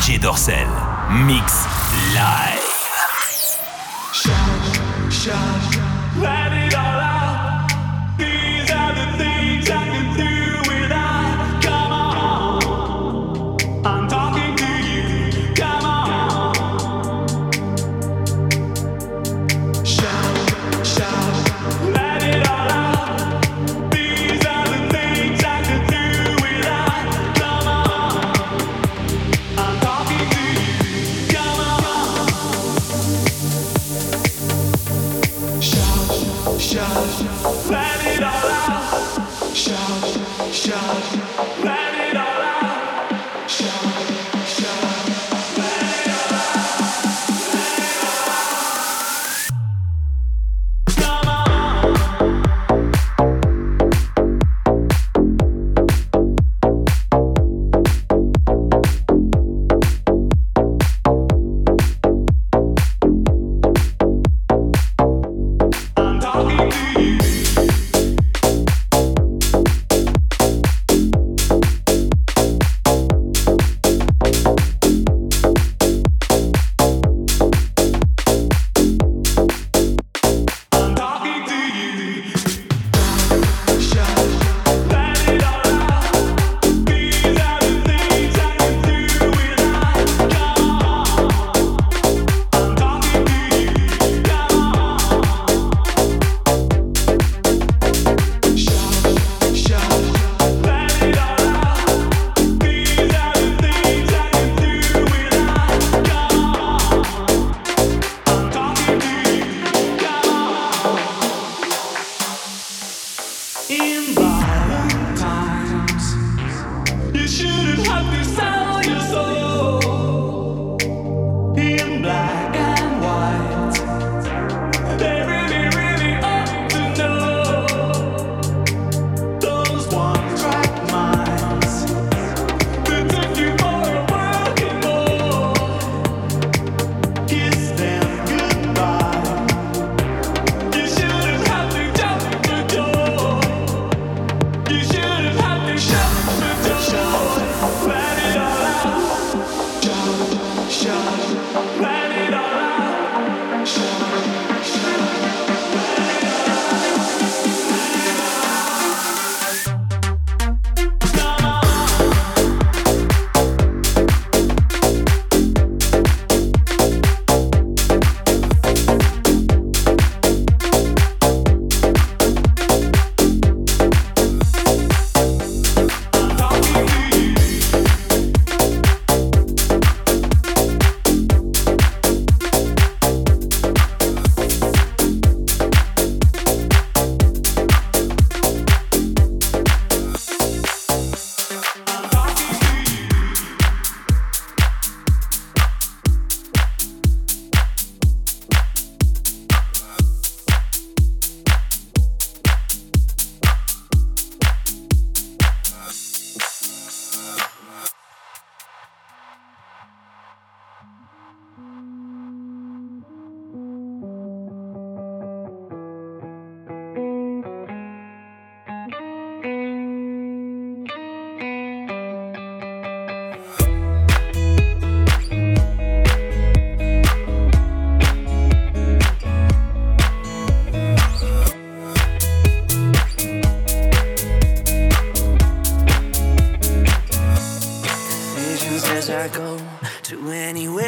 DJ Dorsel. Mix live. Shout, shout,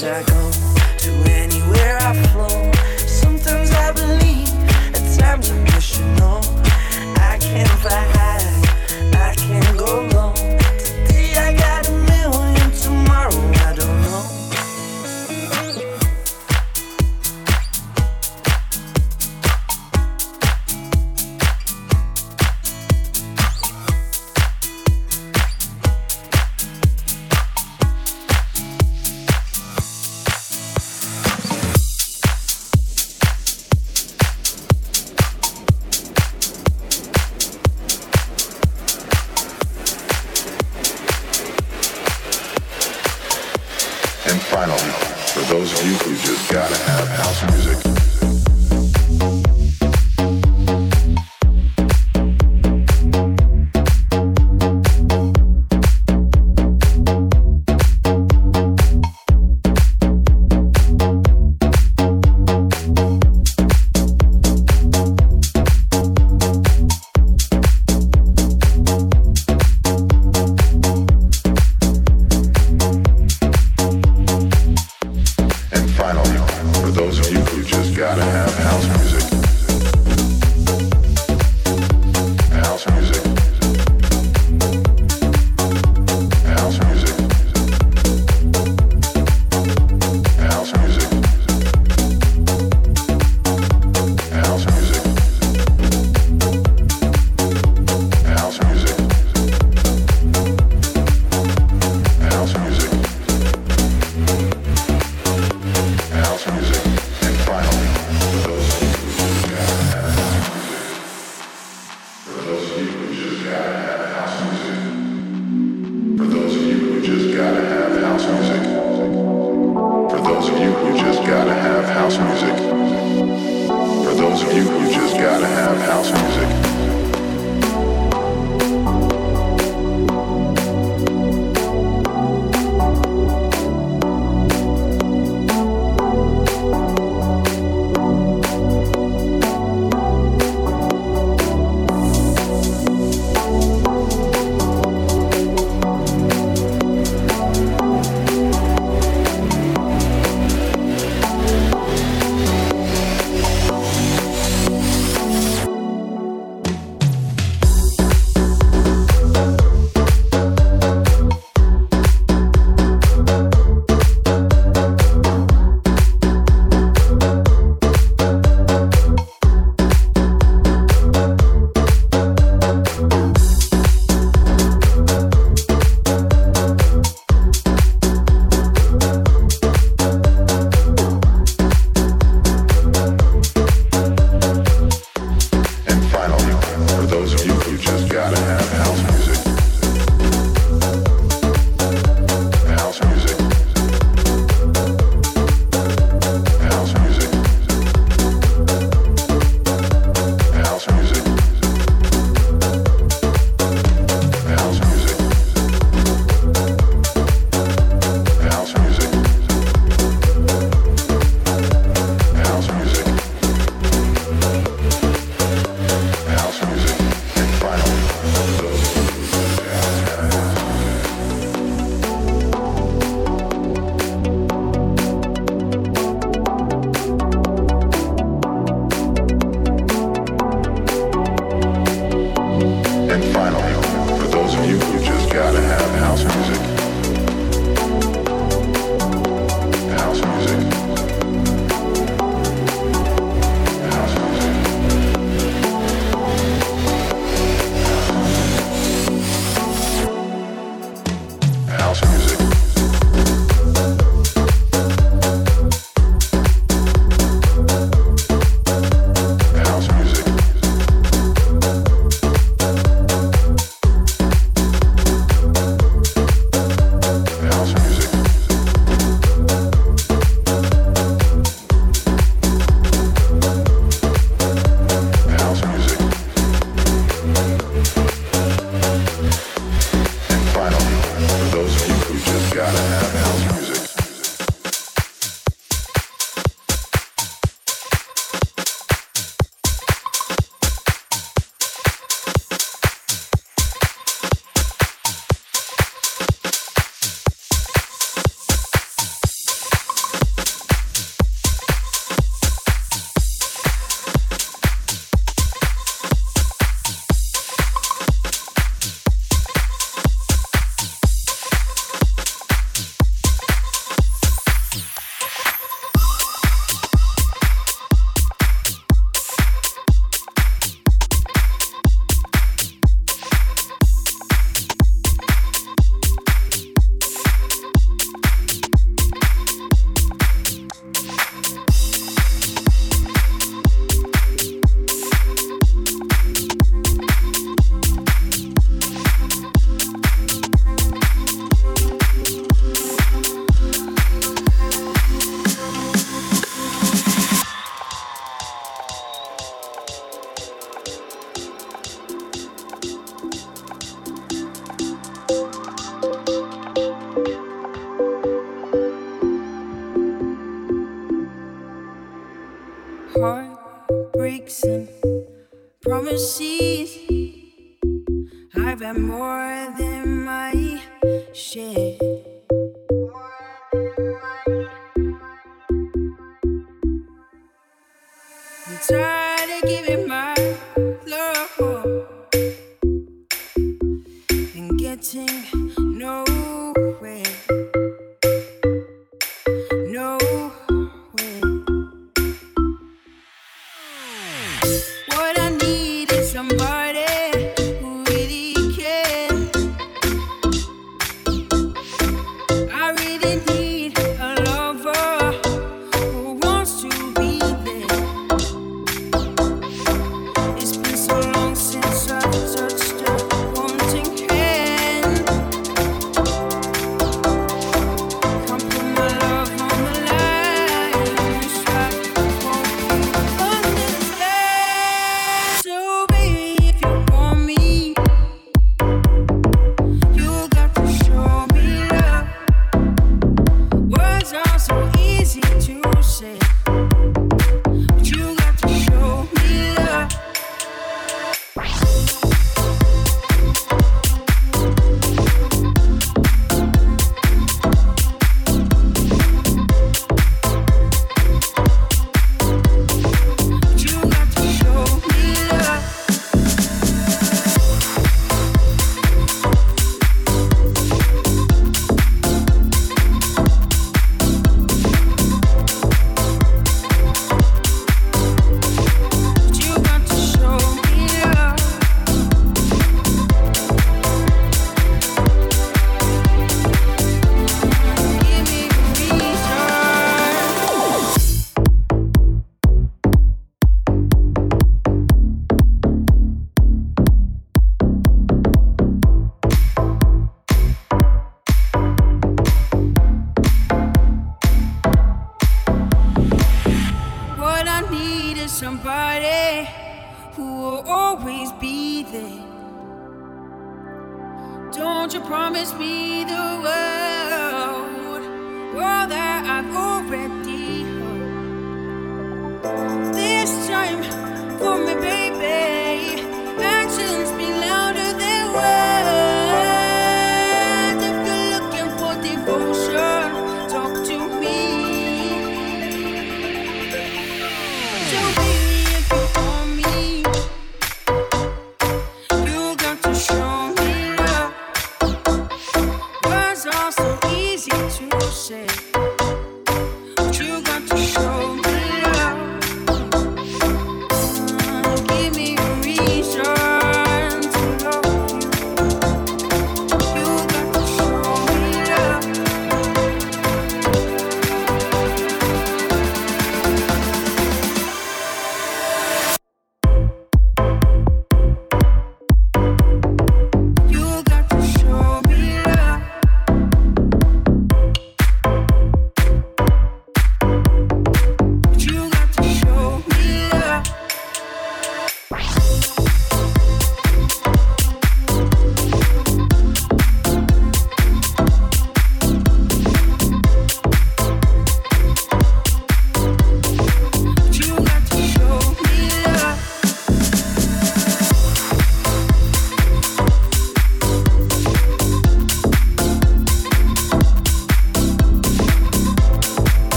Those of you house music. Promises. I've had more than my share.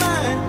mind.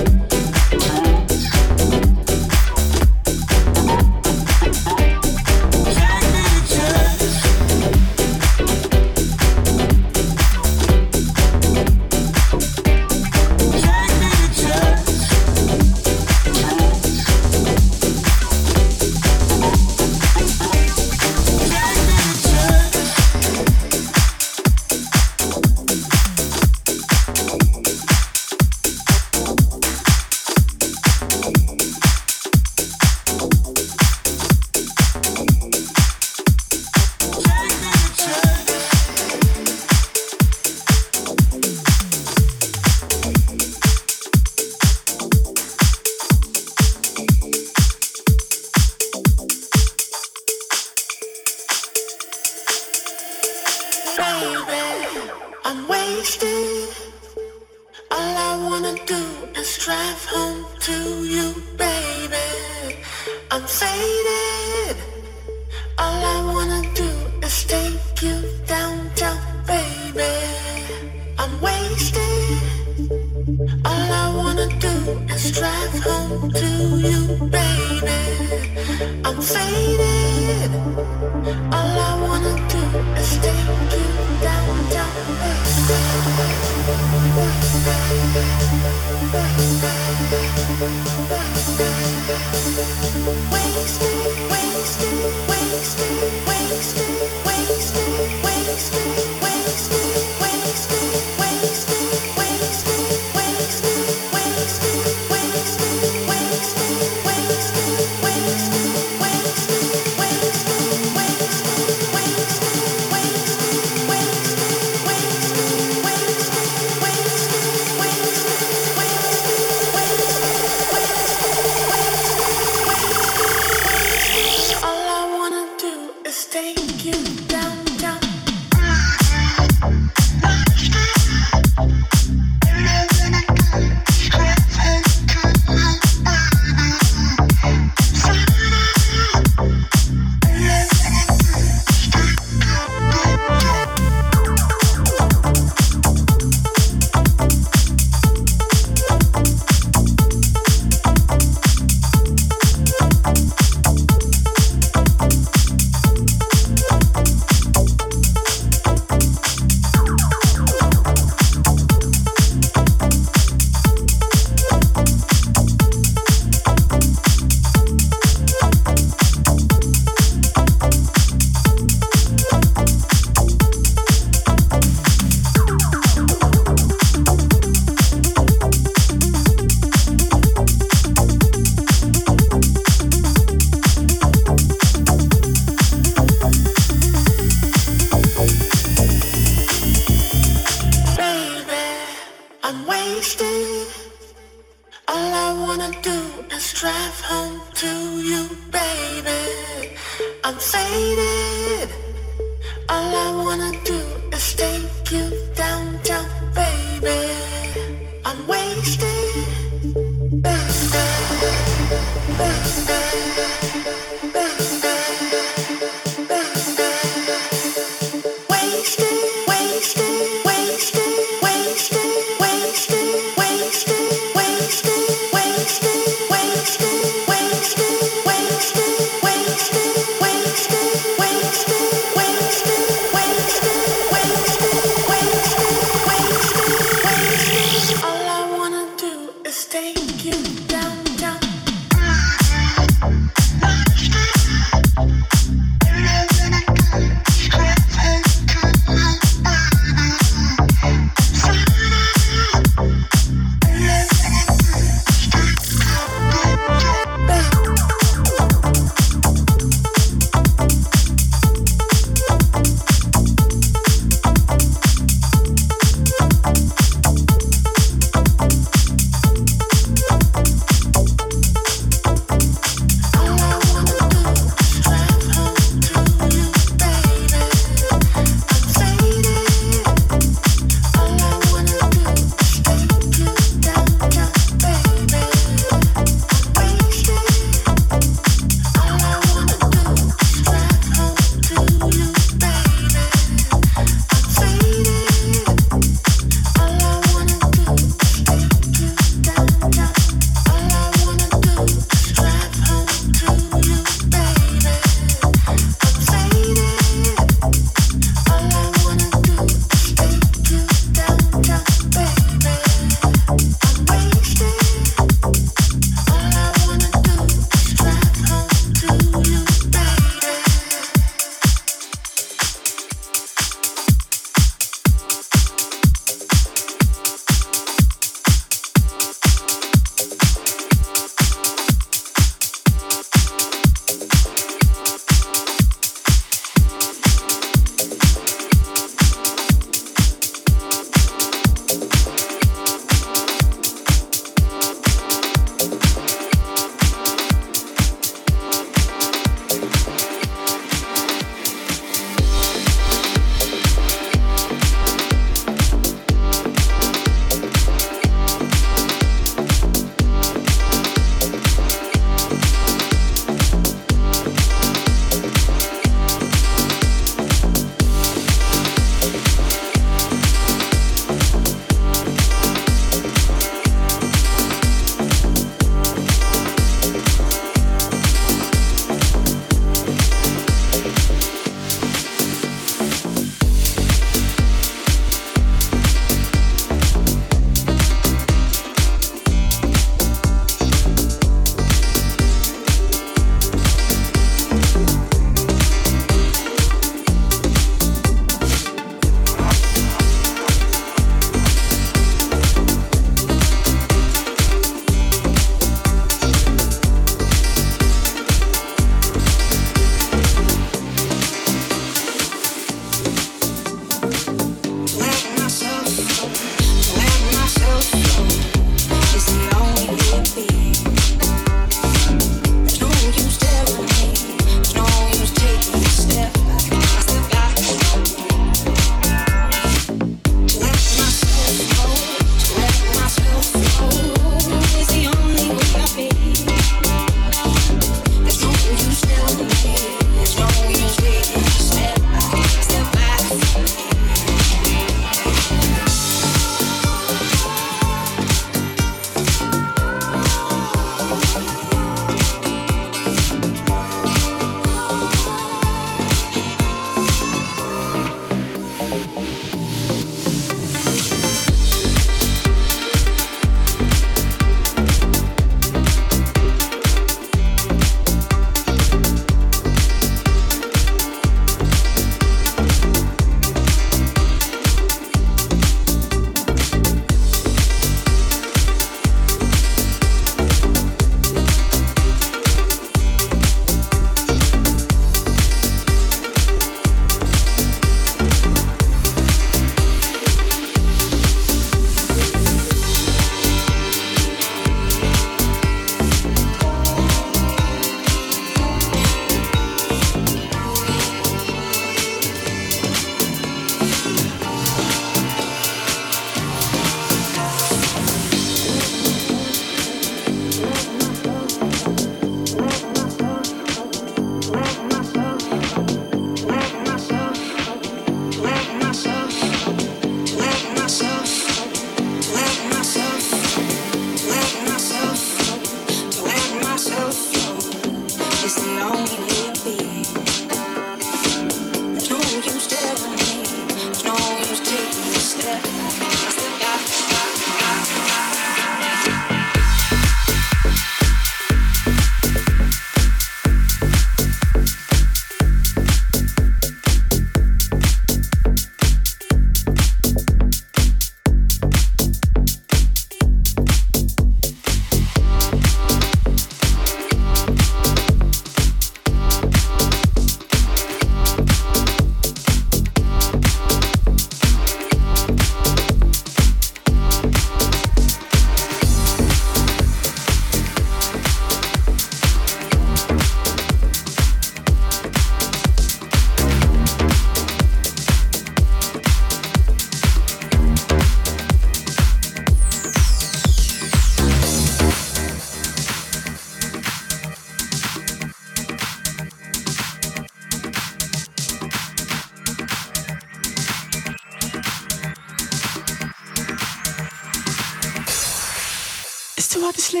You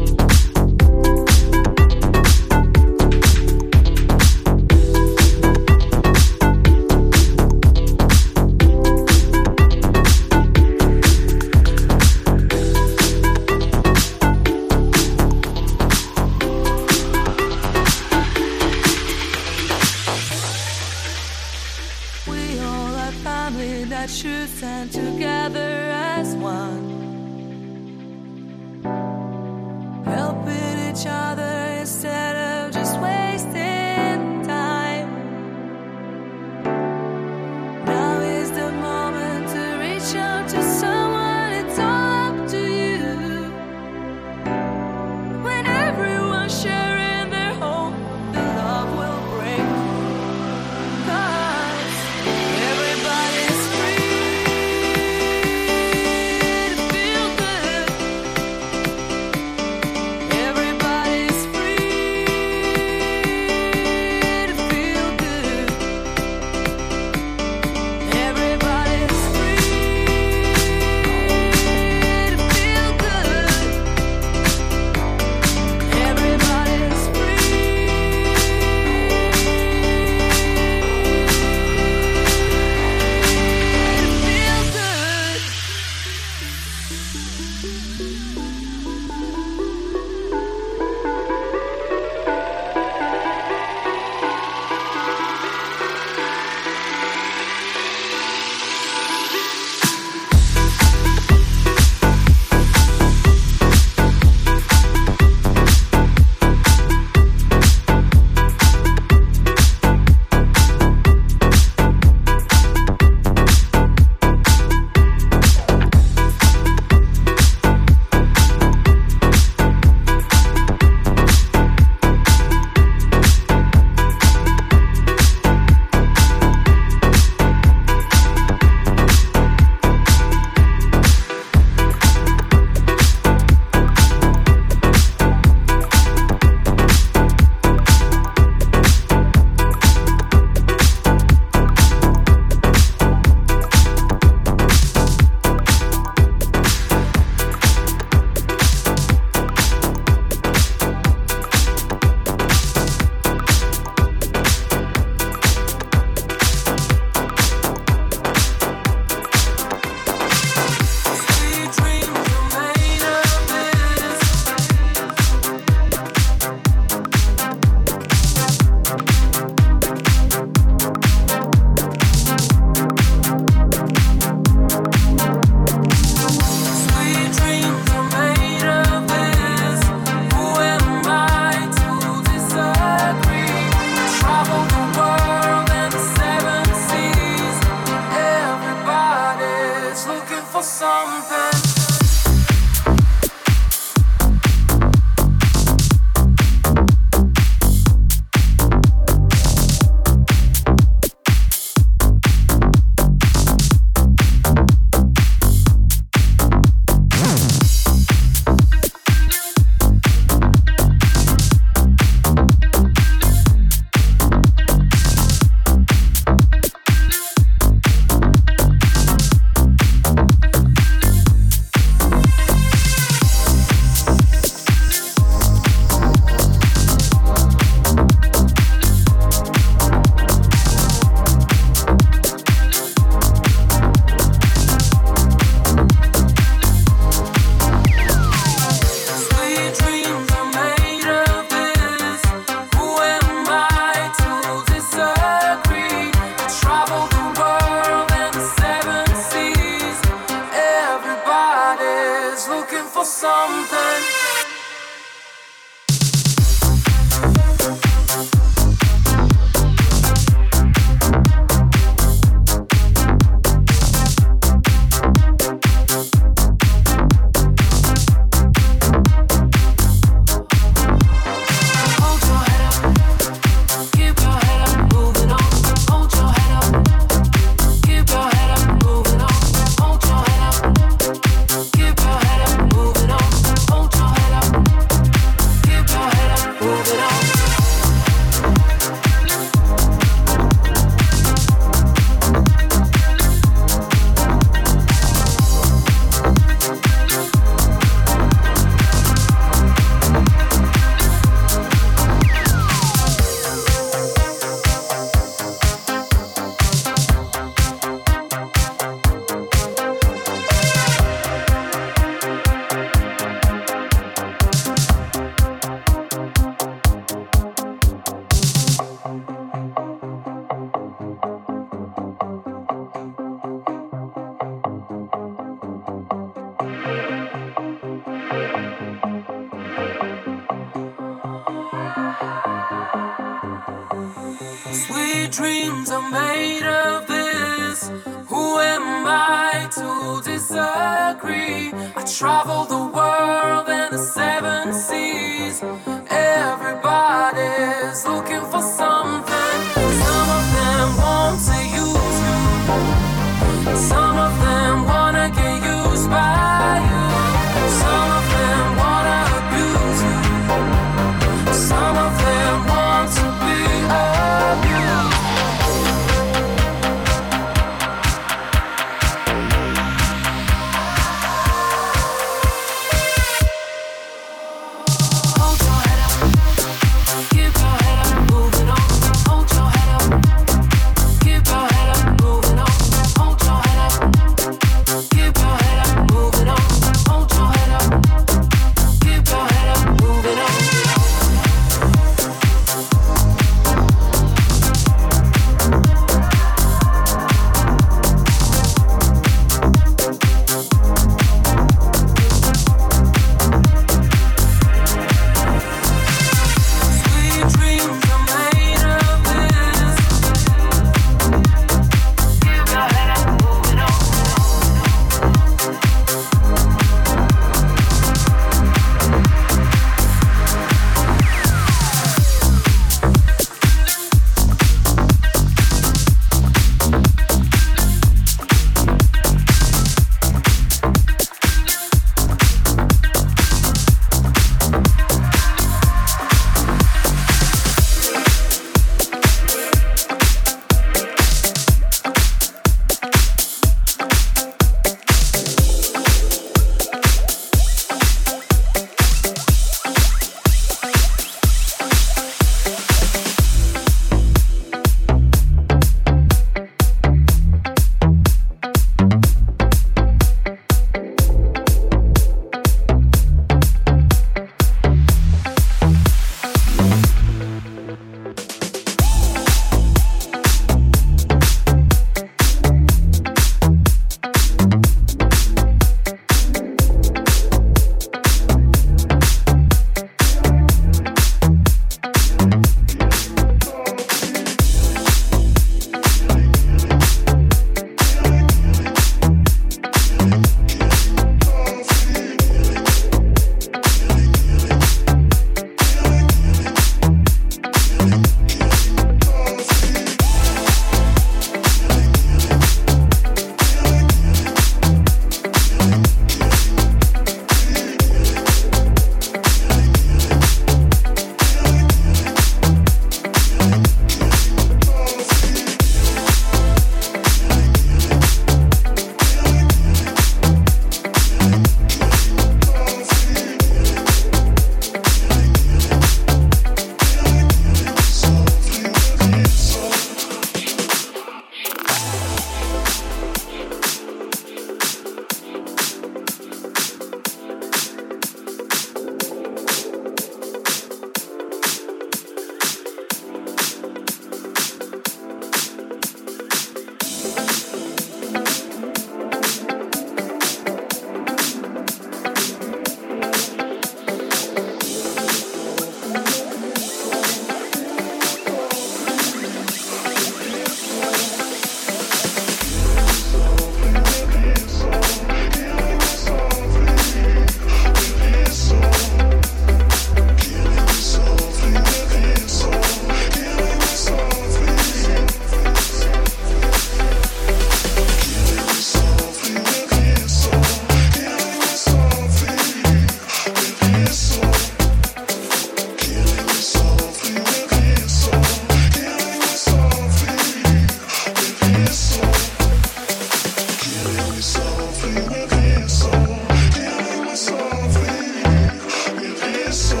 so